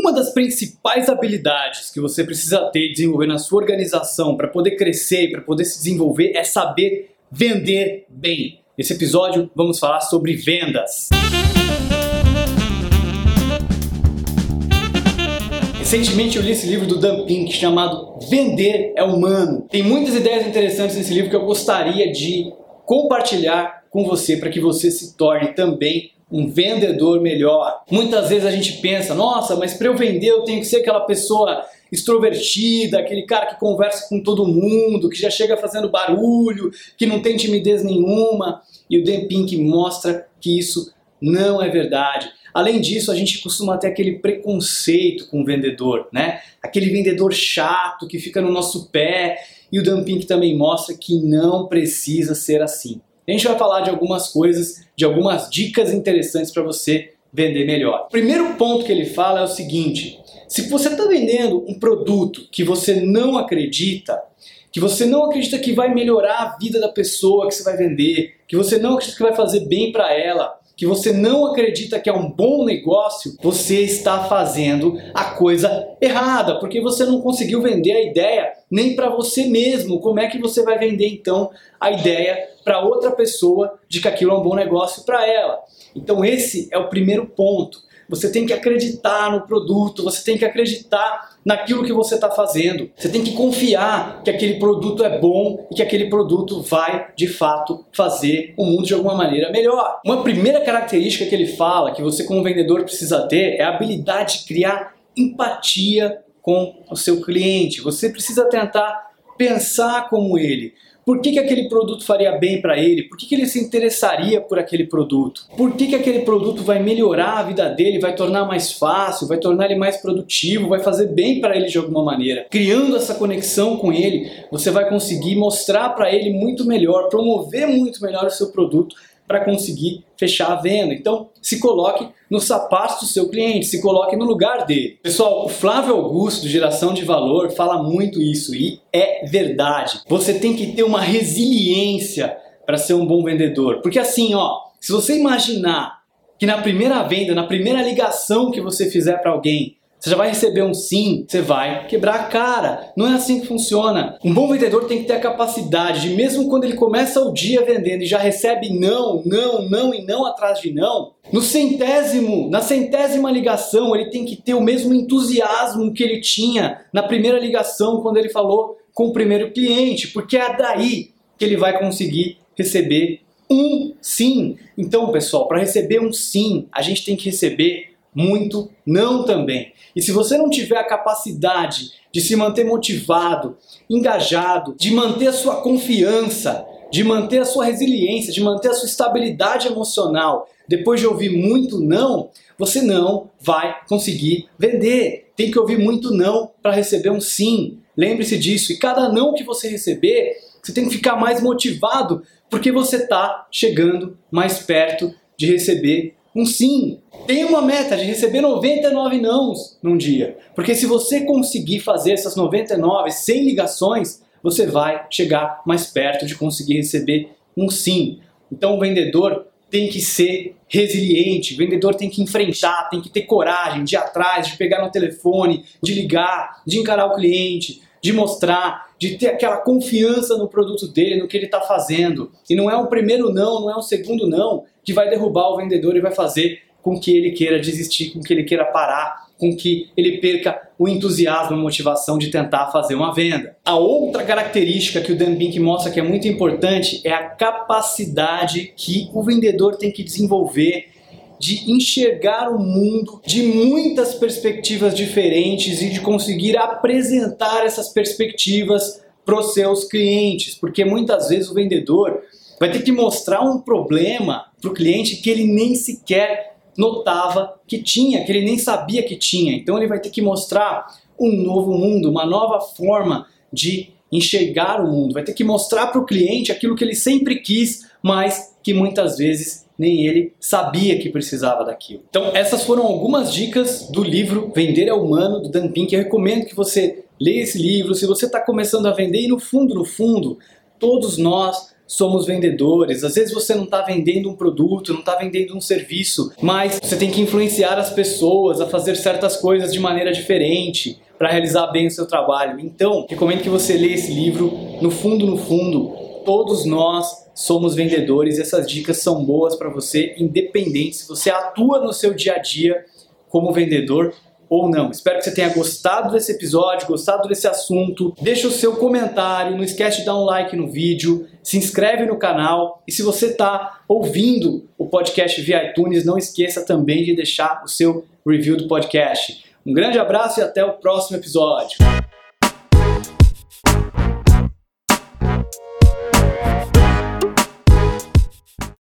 Uma das principais habilidades que você precisa ter e desenvolver na sua organização para poder crescer e para poder se desenvolver é saber vender bem. Nesse episódio vamos falar sobre vendas. Recentemente eu li esse livro do Dan Pink chamado Vender é Humano. Tem muitas ideias interessantes nesse livro que eu gostaria de compartilhar com você para que você se torne também um vendedor melhor. Muitas vezes a gente pensa, nossa, mas para eu vender eu tenho que ser aquela pessoa extrovertida, aquele cara que conversa com todo mundo, que já chega fazendo barulho, que não tem timidez nenhuma. E o Dan Pink mostra que isso não é verdade. Além disso, a gente costuma ter aquele preconceito com o vendedor, né? Aquele vendedor chato que fica no nosso pé. E o Dan Pink também mostra que não precisa ser assim. A gente vai falar de algumas coisas, de algumas dicas interessantes para você vender melhor. O primeiro ponto que ele fala é o seguinte: se você está vendendo um produto que você não acredita, que você não acredita que vai melhorar a vida da pessoa que você vai vender, que você não acredita que vai fazer bem para ela, que você não acredita que é um bom negócio, você está fazendo a coisa errada, porque você não conseguiu vender a ideia nem para você mesmo. Como é que você vai vender então a ideia para outra pessoa de que aquilo é um bom negócio para ela? Então esse é o primeiro ponto. Você tem que acreditar no produto, você tem que acreditar naquilo que você está fazendo. Você tem que confiar que aquele produto é bom e que aquele produto vai, de fato, fazer o mundo de alguma maneira melhor. Uma primeira característica que ele fala que você, como vendedor, precisa ter é a habilidade de criar empatia com o seu cliente. Você precisa tentar pensar como ele. Por que, que aquele produto faria bem para ele? Por que, que ele se interessaria por aquele produto? Por que, que aquele produto vai melhorar a vida dele, vai tornar mais fácil, vai tornar ele mais produtivo, vai fazer bem para ele de alguma maneira? Criando essa conexão com ele, você vai conseguir mostrar para ele muito melhor, promover muito melhor o seu produto para conseguir fechar a venda. Então, se coloque nos sapatos do seu cliente, se coloque no lugar dele. Pessoal, o Flávio Augusto, Geração de Valor, fala muito isso e é verdade. Você tem que ter uma resiliência para ser um bom vendedor. Porque assim, ó, se você imaginar que na primeira venda, na primeira ligação que você fizer para alguém, você já vai receber um sim, você vai quebrar a cara. Não é assim que funciona. Um bom vendedor tem que ter a capacidade de, mesmo quando ele começa o dia vendendo e já recebe não, não, não e não atrás de não, no centésimo, na centésima ligação, ele tem que ter o mesmo entusiasmo que ele tinha na primeira ligação quando ele falou com o primeiro cliente, porque é daí que ele vai conseguir receber um sim. Então, pessoal, para receber um sim, a gente tem que receber muito não também. E se você não tiver a capacidade de se manter motivado, engajado, de manter a sua confiança, de manter a sua resiliência, de manter a sua estabilidade emocional, depois de ouvir muito não, você não vai conseguir vender. Tem que ouvir muito não para receber um sim. Lembre-se disso. E cada não que você receber, você tem que ficar mais motivado, porque você está chegando mais perto de receber um sim. Tem uma meta de receber 99 nãos num dia. Porque se você conseguir fazer essas 99 sem ligações, você vai chegar mais perto de conseguir receber um sim. Então o vendedor tem que ser resiliente, o vendedor tem que enfrentar, tem que ter coragem de ir atrás, de pegar no telefone, de ligar, de encarar o cliente, de mostrar, de ter aquela confiança no produto dele, no que ele está fazendo. E não é um primeiro não, não é um segundo não que vai derrubar o vendedor e vai fazer com que ele queira desistir, com que ele queira parar, com que ele perca o entusiasmo, a motivação de tentar fazer uma venda. A outra característica que o Dan Pink mostra que é muito importante é a capacidade que o vendedor tem que desenvolver de enxergar o mundo de muitas perspectivas diferentes e de conseguir apresentar essas perspectivas para os seus clientes, porque muitas vezes o vendedor vai ter que mostrar um problema para o cliente que ele nem sequer notava que tinha, que ele nem sabia que tinha. Então ele vai ter que mostrar um novo mundo, uma nova forma de enxergar o mundo, vai ter que mostrar para o cliente aquilo que ele sempre quis, mas que muitas vezes nem ele sabia que precisava daquilo. Então, essas foram algumas dicas do livro Vender é Humano, do Dan Pink. Eu recomendo que você leia esse livro. Se você está começando a vender, e no fundo, no fundo, todos nós somos vendedores. Às vezes você não está vendendo um produto, não está vendendo um serviço, mas você tem que influenciar as pessoas a fazer certas coisas de maneira diferente para realizar bem o seu trabalho. Então, recomendo que você leia esse livro. No fundo, no fundo, todos nós somos vendedores e essas dicas são boas para você, independente se você atua no seu dia a dia como vendedor ou não. Espero que você tenha gostado desse episódio, gostado desse assunto. Deixa o seu comentário, não esquece de dar um like no vídeo, se inscreve no canal e se você está ouvindo o podcast via iTunes, não esqueça também de deixar o seu review do podcast. Um grande abraço e até o próximo episódio.